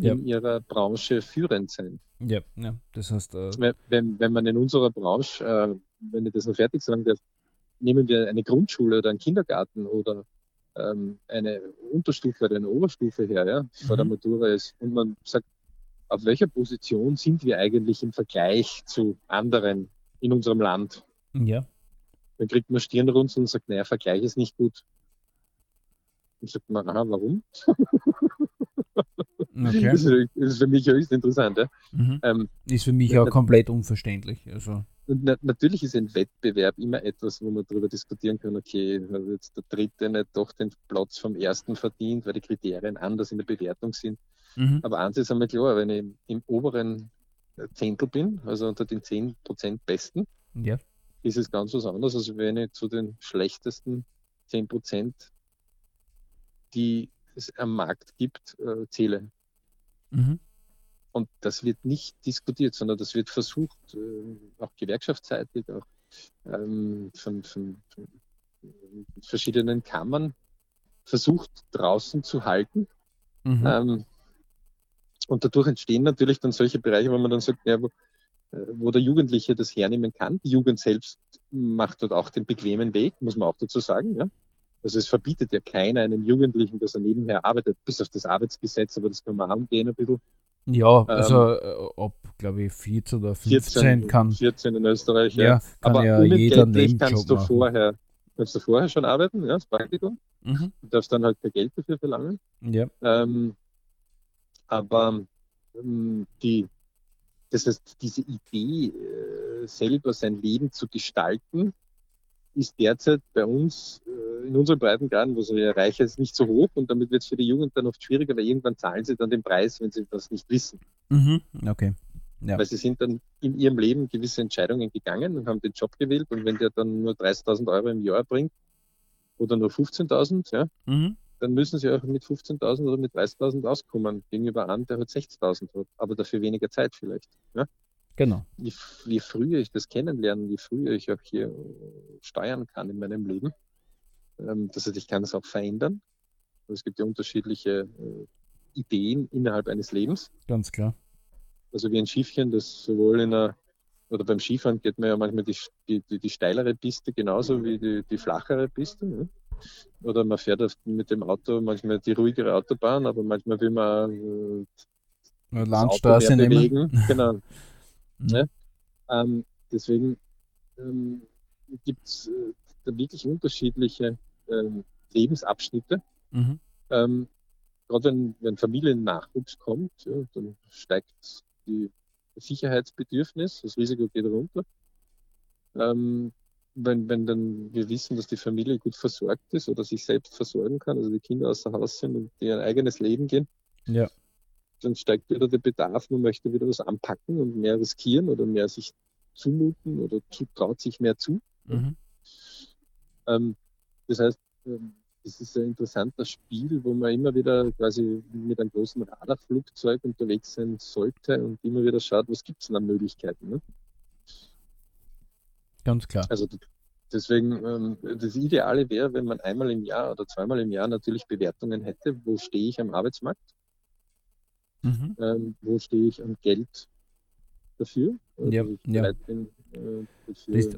ja. in ihrer Branche führend sein. Ja, ja. das heißt. Äh wenn, wenn man in unserer Branche, äh, wenn ich das noch fertig sagen darf, nehmen wir eine Grundschule oder einen Kindergarten oder ähm, eine Unterstufe oder eine Oberstufe her, ja, vor mhm. der Matura ist, und man sagt, auf welcher Position sind wir eigentlich im Vergleich zu anderen in unserem Land? Ja. Dann kriegt man Stirnrunzeln und sagt, naja, Vergleich ist nicht gut. Und sagt man, aha, warum? (laughs) Okay. Das, ist, für mich höchst interessant. Ja? Mhm. Ähm, ist für mich auch komplett unverständlich. Also. Na, natürlich ist ein Wettbewerb immer etwas, wo man darüber diskutieren kann, okay, hat jetzt der Dritte nicht doch den Platz vom Ersten verdient, weil die Kriterien anders in der Bewertung sind. Mhm. Aber eins ist einmal klar, wenn ich im oberen Zehntel bin, also unter den 10% Besten, ja. ist es ganz was anderes, als wenn ich zu den schlechtesten 10%, die es am Markt gibt, äh, zähle. Mhm. Und das wird nicht diskutiert, sondern das wird versucht, äh, auch gewerkschaftsseitig, auch ähm, von, von, von, verschiedenen Kammern versucht draußen zu halten. Mhm. Ähm, und dadurch entstehen natürlich dann solche Bereiche, wo man dann sagt, ja, wo, äh, wo der Jugendliche das hernehmen kann. Die Jugend selbst macht dort auch den bequemen Weg, muss man auch dazu sagen. Ja? Also es verbietet ja keiner einem Jugendlichen, dass er nebenher arbeitet, bis auf das Arbeitsgesetz, aber das kann man angehen ein bisschen. Ja, also ähm, ab, glaube ich, 14 oder 15 14, kann. 14 in Österreich, ja. ja. Aber ja jeder kannst du machen. vorher, kannst du vorher schon arbeiten, ja, das Praktikum. Mhm. Du darfst dann halt kein Geld dafür verlangen. Ja. Ähm, aber ähm, die, das heißt, diese Idee, äh, selber sein Leben zu gestalten, ist derzeit bei uns äh, in unseren Breitengraden, wo sie erreichen, ist nicht so hoch und damit wird es für die Jugend dann oft schwieriger, weil irgendwann zahlen sie dann den Preis, wenn sie das nicht wissen. Mhm, okay. Ja. Weil sie sind dann in ihrem Leben gewisse Entscheidungen gegangen und haben den Job gewählt und wenn der dann nur 30.000 Euro im Jahr bringt oder nur 15.000, ja, mhm. dann müssen sie auch mit 15.000 oder mit 30.000 auskommen gegenüber einem, der halt 60.000 hat, aber dafür weniger Zeit vielleicht. Ja. Genau. Je, je, früher ich das kennenlerne, je früher ich auch hier steuern kann in meinem Leben, Ähm, das heißt, ich kann es auch verändern. Es gibt ja unterschiedliche äh, Ideen innerhalb eines Lebens. Ganz klar. Also wie ein Schiffchen, das sowohl in einer, oder beim Skifahren geht man ja manchmal die, die, die steilere Piste genauso wie die, die flachere Piste. Ne? Oder man fährt mit dem Auto manchmal die ruhigere Autobahn, aber manchmal will man äh, Landstraße bewegen. (laughs) Genau. Ne? ähm, deswegen ähm, gibt es äh, wirklich unterschiedliche ähm, Lebensabschnitte. Mhm. Ähm, gerade wenn, wenn Familiennachwuchs kommt, ja, dann steigt die Sicherheitsbedürfnis, das Risiko geht runter. Ähm, wenn, wenn dann wir wissen, dass die Familie gut versorgt ist oder sich selbst versorgen kann, also die Kinder außer Haus sind und die ein eigenes Leben gehen, ja. Dann steigt wieder der Bedarf, man möchte wieder was anpacken und mehr riskieren oder mehr sich zumuten oder zu, traut sich mehr zu. Mhm. Ähm, das heißt, ähm, das ist ein interessantes Spiel, wo man immer wieder quasi mit einem großen Radarflugzeug unterwegs sein sollte und immer wieder schaut, was gibt es denn an Möglichkeiten. Ne? Ganz klar. Also deswegen, ähm, das Ideale wäre, wenn man einmal im Jahr oder zweimal im Jahr natürlich Bewertungen hätte, wo stehe ich am Arbeitsmarkt, mhm. ähm, wo stehe ich am Geld dafür, ja, ja. Bin, äh,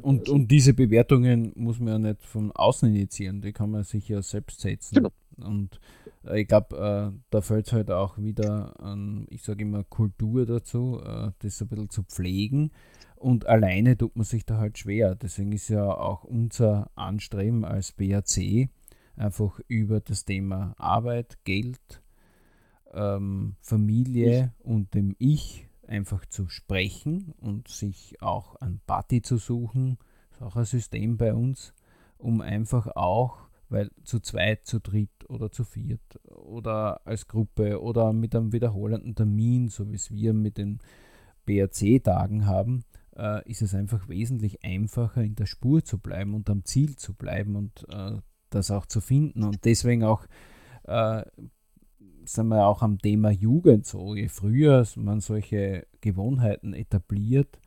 und, also, und diese Bewertungen muss man ja nicht von außen initiieren, die kann man sich ja selbst setzen. Genau. Und äh, ich glaube, äh, da fällt halt auch wieder an, ich sage immer, Kultur dazu, äh, das ein bisschen zu pflegen. Und alleine tut man sich da halt schwer. Deswegen ist ja auch unser Anstreben als BAC einfach über das Thema Arbeit, Geld, ähm, Familie ich. und dem Ich einfach zu sprechen und sich auch ein Buddy zu suchen, ist auch ein System bei uns, um einfach auch, weil zu zweit, zu dritt oder zu viert oder als Gruppe oder mit einem wiederholenden Termin, so wie es wir mit den BRC-Tagen haben, äh, ist es einfach wesentlich einfacher, in der Spur zu bleiben und am Ziel zu bleiben und äh, das auch zu finden. Und deswegen auch äh, sind wir auch am Thema Jugend so. Je früher man solche Gewohnheiten etabliert,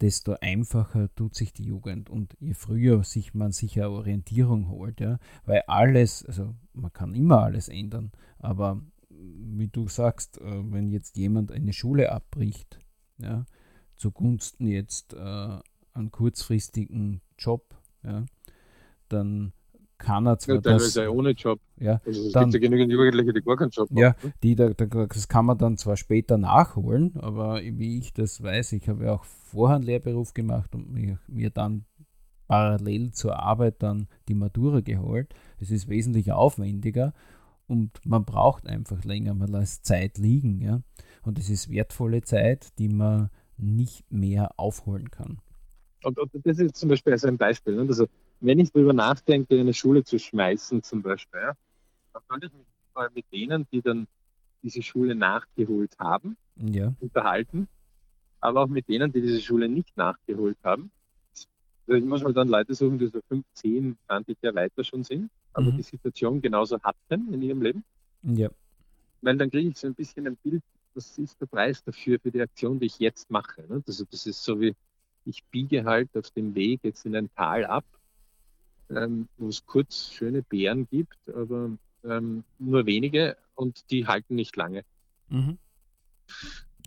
desto einfacher tut sich die Jugend und je früher sich man sich eine Orientierung holt, ja, weil alles, also man kann immer alles ändern, aber wie du sagst, äh, wenn jetzt jemand eine Schule abbricht, ja, zugunsten jetzt äh, einen kurzfristigen Job, ja, dann kann er zwar ja, teilweise das, ohne Job. Ja, also es dann, gibt ja genügend Jugendliche, die gar keinen Job haben. Ja, ne? die, da, das kann man dann zwar später nachholen, aber wie ich das weiß, ich habe ja auch vorher einen Lehrberuf gemacht und mir, mir dann parallel zur Arbeit dann die Matura geholt. Es ist wesentlich aufwendiger und man braucht einfach länger, man lässt Zeit liegen. Ja? Und es ist wertvolle Zeit, die man nicht mehr aufholen kann. Und, und das ist zum Beispiel also ein Beispiel. Ne? Also, wenn ich darüber nachdenke, eine Schule zu schmeißen, zum Beispiel, ja, dann sollte ich mich mal mit denen, die dann diese Schule nachgeholt haben, ja. unterhalten, aber auch mit denen, die diese Schule nicht nachgeholt haben. Also ich muss mal dann Leute suchen, die so 15, 20 Jahre weiter schon sind, aber mhm. die Situation genauso hatten in ihrem Leben. Ja. Weil dann kriege ich so ein bisschen ein Bild, was ist der Preis dafür, für die Aktion, die ich jetzt mache. Ne? Also das ist so wie, ich biege halt auf dem Weg jetzt in ein Tal ab, ähm, wo es kurz schöne Bären gibt, aber ähm, nur wenige und die halten nicht lange. Mhm.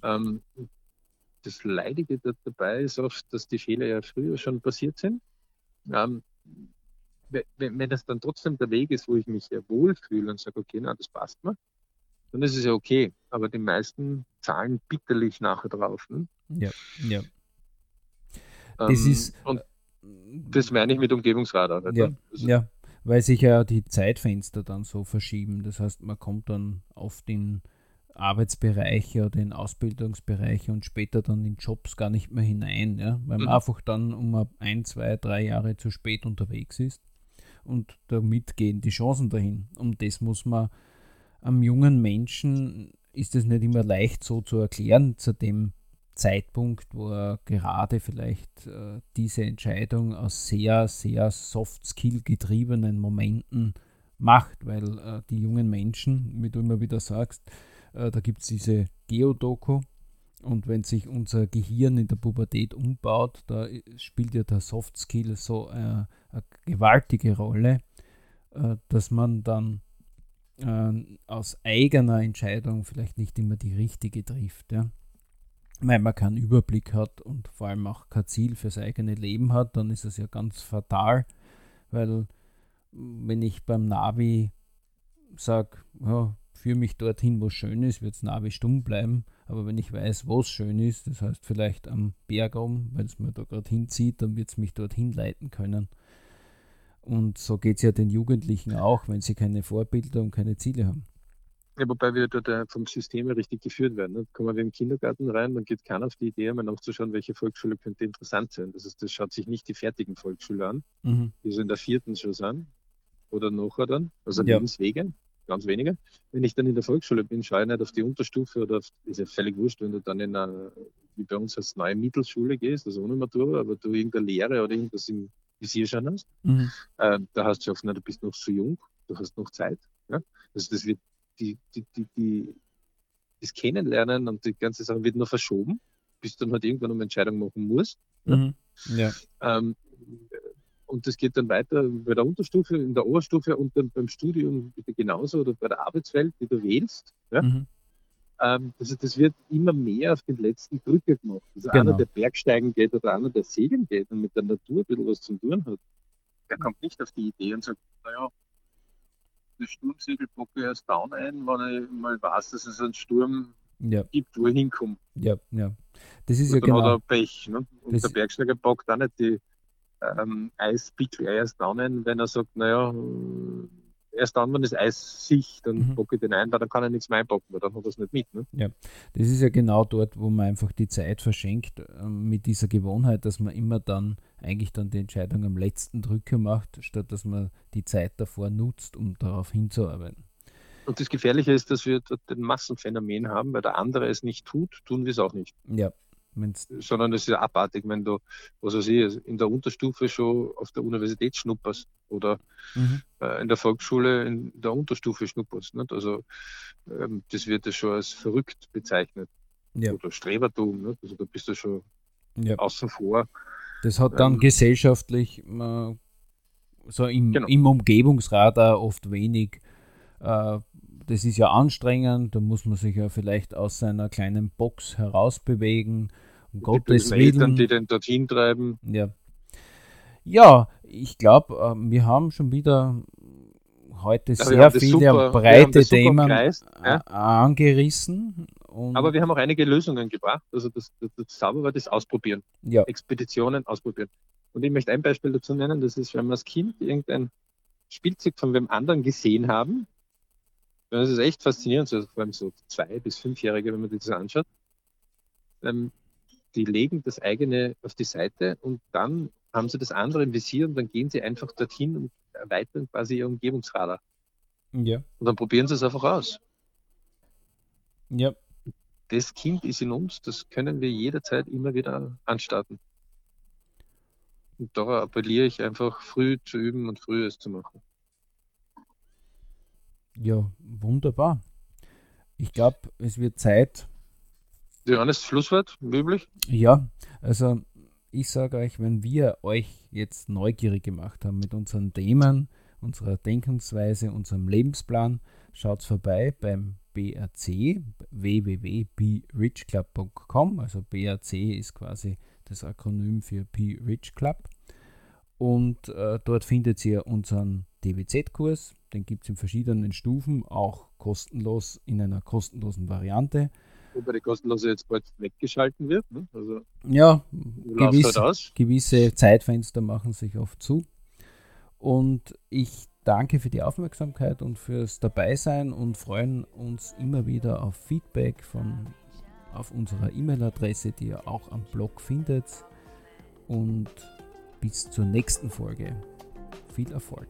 Ähm, das Leidige dabei ist oft, dass die Fehler ja früher schon passiert sind. Ähm, wenn, wenn das dann trotzdem der Weg ist, wo ich mich ja wohlfühle und sage, okay, na, das passt mir, dann ist es ja okay. Aber die meisten zahlen bitterlich nachher drauf. Ne? Ja, ja. Das ähm, ist. Und das meine ich mit Umgebungsradar. Ja, also, ja, weil sich ja die Zeitfenster dann so verschieben. Das heißt, man kommt dann auf den Arbeitsbereiche oder in Ausbildungsbereiche und später dann in Jobs gar nicht mehr hinein, ja? weil man mhm. einfach dann um ein, zwei, drei Jahre zu spät unterwegs ist und damit gehen die Chancen dahin. Und das muss man am jungen Menschen ist es nicht immer leicht so zu erklären, zu dem Zeitpunkt, wo er gerade vielleicht äh, diese Entscheidung aus sehr, sehr Soft-Skill getriebenen Momenten macht, weil äh, die jungen Menschen, wie du immer wieder sagst, äh, da gibt es diese Geodoku und wenn sich unser Gehirn in der Pubertät umbaut, da spielt ja der Soft Skill so äh, eine gewaltige Rolle. äh, dass man dann äh, aus eigener Entscheidung vielleicht nicht immer die richtige trifft. Ja? Weil man keinen Überblick hat und vor allem auch kein Ziel fürs eigene Leben hat, dann ist es ja ganz fatal, weil wenn ich beim Navi sage, ja, führe mich dorthin, wo es schön ist, wird das Navi stumm bleiben. Aber wenn ich weiß, wo es schön ist, das heißt vielleicht am Berg oben, weil es mir da gerade hinzieht, dann wird es mich dorthin leiten können. Und so geht es ja den Jugendlichen auch, wenn sie keine Vorbilder und keine Ziele haben. Ja, wobei wir dort vom System richtig geführt werden. Ne? Kommen wir im Kindergarten rein, dann geht keiner auf die Idee, mal nachzuschauen, welche Volksschule könnte interessant sein. Das heißt, das schaut sich nicht die fertigen Volksschule an, mhm. die so in der vierten schon sind oder nachher dann, also ja. Lebenswege ganz wenige. Wenn ich dann in der Volksschule bin, schaue ich nicht auf die Unterstufe oder auf, ist ja völlig wurscht, wenn du dann in einer, wie bei uns als neue Mittelschule gehst, also ohne Matura, aber du irgendeine Lehre oder irgendwas im Visier schon hast, mhm. äh, da hast du oft nicht, du bist noch zu jung, du hast noch Zeit. Ja? Also das wird die, die, die, die, das Kennenlernen und die ganze Sache wird nur verschoben, bis du dann halt irgendwann eine Entscheidung machen musst. Mhm. Ja. Ähm, und das geht dann weiter bei der Unterstufe, in der Oberstufe und dann beim Studium genauso oder bei der Arbeitswelt, die du wählst. Ja? Mhm. Ähm, also das wird immer mehr auf den letzten Drücker gemacht. Also genau. einer, der Bergsteigen geht oder einer, der segeln geht und mit der Natur ein bisschen was zu tun hat, der kommt nicht auf die Idee und sagt, naja, das Sturmsegel packe ich erst down ein, wenn ich mal weiß, dass es einen Sturm ja. gibt, wo ich hinkomme. Ja, ja. Das ist und ja dann genau. hat er Pech. Ne? Und das der Bergsteiger packt auch nicht die ähm, Eispickel erst dann, wenn er sagt, naja, erst dann, wenn das Eis sich, dann mhm. packe ich den ein, weil dann kann er nichts mehr einpacken, weil dann hat er es nicht mit. Ne? Ja, das ist ja genau dort, wo man einfach die Zeit verschenkt, äh, mit dieser Gewohnheit, dass man immer dann eigentlich dann die Entscheidung am letzten Drücker macht, statt dass man die Zeit davor nutzt, um darauf hinzuarbeiten. Und das Gefährliche ist, dass wir dort ein Massenphänomen haben, weil der andere es nicht tut, tun wir es auch nicht. Ja, sondern es ist abartig, wenn du, was weiß ich, in der Unterstufe schon auf der Universität schnupperst oder mhm. äh, in der Volksschule in der Unterstufe schnupperst. Nicht? Also ähm, das wird ja schon als verrückt bezeichnet. Ja. Oder Strebertum. Nicht? Also da bist du schon ja. außen vor. Das hat dann ähm, gesellschaftlich äh, so im, genau. im Umgebungsrat auch oft wenig äh, das ist ja anstrengend, da muss man sich ja vielleicht aus seiner kleinen Box herausbewegen. Um Gottes Willen. die den dorthin treiben. Ja. Ja, ich glaube, äh, wir haben schon wieder heute ja, sehr viele super, breite Themen Kreis, ja. angerissen. Aber wir haben auch einige Lösungen gebracht. Also das, das, das Zauberwort ist Ausprobieren. Ja. Expeditionen ausprobieren. Und ich möchte ein Beispiel dazu nennen, das ist, wenn wir als Kind irgendein Spielzeug von wem anderen gesehen haben, das ist echt faszinierend, so, vor allem so zwei- bis fünfjährige, wenn man sich das anschaut. Ähm, die legen das eigene auf die Seite und dann haben sie das andere im Visier und dann gehen sie einfach dorthin und erweitern quasi ihr Umgebungsradar. Ja. Und dann probieren sie es einfach aus. Ja. Das Kind ist in uns, das können wir jederzeit immer wieder anstarten. Und da appelliere ich einfach, früh zu üben und früh es zu machen. Ja, wunderbar. Ich glaube, es wird Zeit. Johannes, Schlusswort, üblich? Ja, also ich sage euch, wenn wir euch jetzt neugierig gemacht haben mit unseren Themen, unserer Denkensweise, unserem Lebensplan, schaut vorbei beim BRC, www.brichclub.com. Also BRC ist quasi das Akronym für Be Rich Club. Und äh, dort findet ihr unseren DWZ-Kurs. Den gibt es in verschiedenen Stufen, auch kostenlos in einer kostenlosen Variante. Wobei die kostenlose jetzt bald weggeschalten wird. Ne? Also, ja, gewisse, halt gewisse Zeitfenster machen sich oft zu. Und ich danke für die Aufmerksamkeit und fürs Dabeisein und freuen uns immer wieder auf Feedback von auf unserer E-Mail-Adresse, die ihr auch am Blog findet. Und bis zur nächsten Folge. Viel Erfolg!